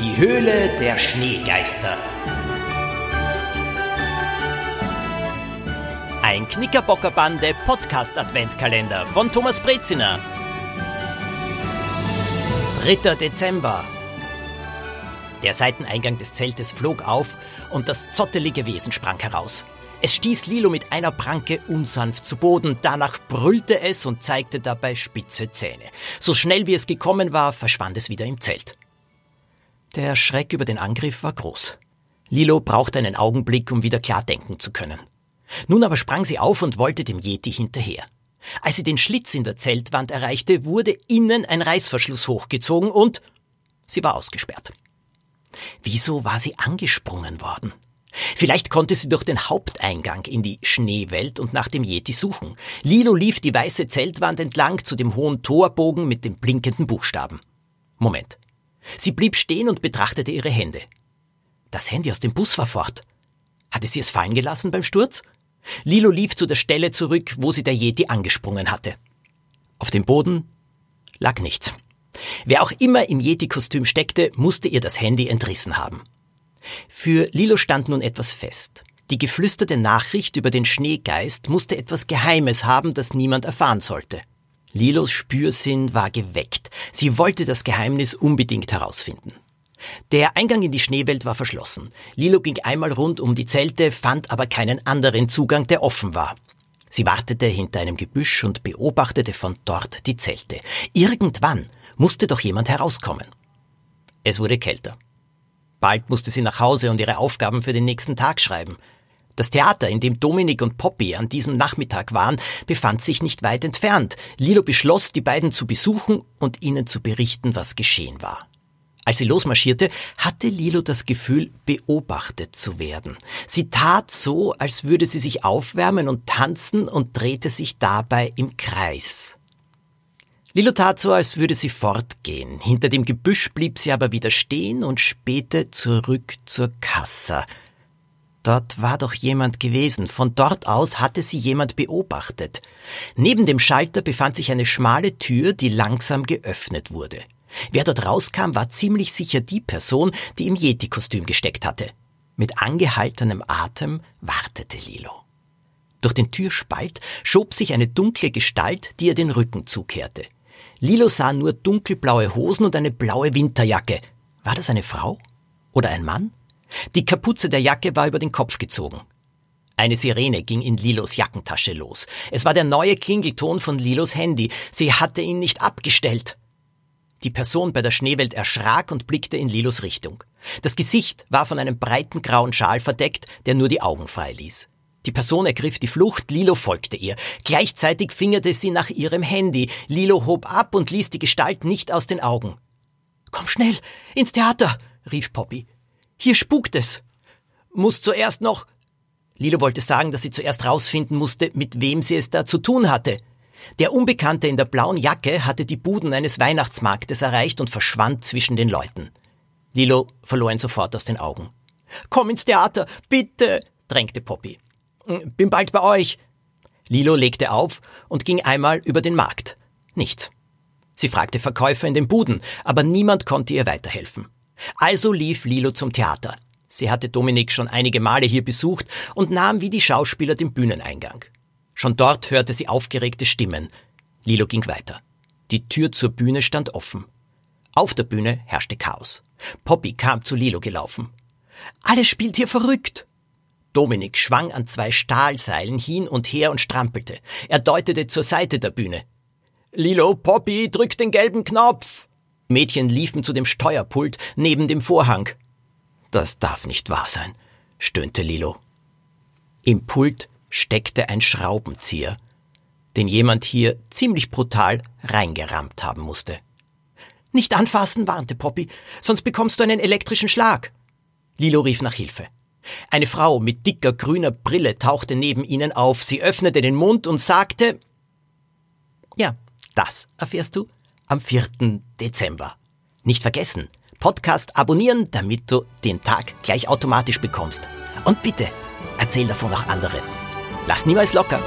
Die Höhle der Schneegeister. Ein Knickerbockerbande Podcast Adventkalender von Thomas Breziner. 3. Dezember. Der Seiteneingang des Zeltes flog auf und das zottelige Wesen sprang heraus. Es stieß Lilo mit einer Pranke unsanft zu Boden, danach brüllte es und zeigte dabei spitze Zähne. So schnell wie es gekommen war, verschwand es wieder im Zelt. Der Schreck über den Angriff war groß. Lilo brauchte einen Augenblick, um wieder klar denken zu können. Nun aber sprang sie auf und wollte dem Yeti hinterher. Als sie den Schlitz in der Zeltwand erreichte, wurde innen ein Reißverschluss hochgezogen und sie war ausgesperrt. Wieso war sie angesprungen worden? Vielleicht konnte sie durch den Haupteingang in die Schneewelt und nach dem Yeti suchen. Lilo lief die weiße Zeltwand entlang zu dem hohen Torbogen mit den blinkenden Buchstaben. Moment. Sie blieb stehen und betrachtete ihre Hände. Das Handy aus dem Bus war fort. Hatte sie es fallen gelassen beim Sturz? Lilo lief zu der Stelle zurück, wo sie der Yeti angesprungen hatte. Auf dem Boden lag nichts. Wer auch immer im Yeti-Kostüm steckte, musste ihr das Handy entrissen haben. Für Lilo stand nun etwas fest. Die geflüsterte Nachricht über den Schneegeist musste etwas Geheimes haben, das niemand erfahren sollte. Lilos Spürsinn war geweckt. Sie wollte das Geheimnis unbedingt herausfinden. Der Eingang in die Schneewelt war verschlossen. Lilo ging einmal rund um die Zelte, fand aber keinen anderen Zugang, der offen war. Sie wartete hinter einem Gebüsch und beobachtete von dort die Zelte. Irgendwann musste doch jemand herauskommen. Es wurde kälter. Bald musste sie nach Hause und ihre Aufgaben für den nächsten Tag schreiben. Das Theater, in dem Dominik und Poppy an diesem Nachmittag waren, befand sich nicht weit entfernt. Lilo beschloss, die beiden zu besuchen und ihnen zu berichten, was geschehen war. Als sie losmarschierte, hatte Lilo das Gefühl, beobachtet zu werden. Sie tat so, als würde sie sich aufwärmen und tanzen und drehte sich dabei im Kreis. Lilo tat so, als würde sie fortgehen. Hinter dem Gebüsch blieb sie aber wieder stehen und spähte zurück zur Kassa. Dort war doch jemand gewesen. Von dort aus hatte sie jemand beobachtet. Neben dem Schalter befand sich eine schmale Tür, die langsam geöffnet wurde. Wer dort rauskam, war ziemlich sicher die Person, die im Yeti-Kostüm gesteckt hatte. Mit angehaltenem Atem wartete Lilo. Durch den Türspalt schob sich eine dunkle Gestalt, die ihr den Rücken zukehrte. Lilo sah nur dunkelblaue Hosen und eine blaue Winterjacke. War das eine Frau? Oder ein Mann? Die Kapuze der Jacke war über den Kopf gezogen. Eine Sirene ging in Lilos Jackentasche los. Es war der neue Klingelton von Lilos Handy. Sie hatte ihn nicht abgestellt. Die Person bei der Schneewelt erschrak und blickte in Lilos Richtung. Das Gesicht war von einem breiten grauen Schal verdeckt, der nur die Augen frei ließ. Die Person ergriff die Flucht, Lilo folgte ihr. Gleichzeitig fingerte sie nach ihrem Handy. Lilo hob ab und ließ die Gestalt nicht aus den Augen. Komm schnell, ins Theater, rief Poppy. Hier spukt es. Muss zuerst noch. Lilo wollte sagen, dass sie zuerst rausfinden musste, mit wem sie es da zu tun hatte. Der Unbekannte in der blauen Jacke hatte die Buden eines Weihnachtsmarktes erreicht und verschwand zwischen den Leuten. Lilo verlor ihn sofort aus den Augen. Komm ins Theater, bitte, drängte Poppy. Bin bald bei euch. Lilo legte auf und ging einmal über den Markt. Nichts. Sie fragte Verkäufer in den Buden, aber niemand konnte ihr weiterhelfen. Also lief Lilo zum Theater. Sie hatte Dominik schon einige Male hier besucht und nahm wie die Schauspieler den Bühneneingang. Schon dort hörte sie aufgeregte Stimmen. Lilo ging weiter. Die Tür zur Bühne stand offen. Auf der Bühne herrschte Chaos. Poppy kam zu Lilo gelaufen. Alles spielt hier verrückt. Dominik schwang an zwei Stahlseilen hin und her und strampelte. Er deutete zur Seite der Bühne. Lilo, Poppy, drück den gelben Knopf! Mädchen liefen zu dem Steuerpult neben dem Vorhang. Das darf nicht wahr sein, stöhnte Lilo. Im Pult steckte ein Schraubenzieher, den jemand hier ziemlich brutal reingerammt haben musste. Nicht anfassen, warnte Poppy, sonst bekommst du einen elektrischen Schlag. Lilo rief nach Hilfe. Eine Frau mit dicker grüner Brille tauchte neben ihnen auf. Sie öffnete den Mund und sagte Ja, das erfährst du am 4. Dezember. Nicht vergessen, Podcast abonnieren, damit du den Tag gleich automatisch bekommst. Und bitte, erzähl davon auch anderen. Lass niemals locker.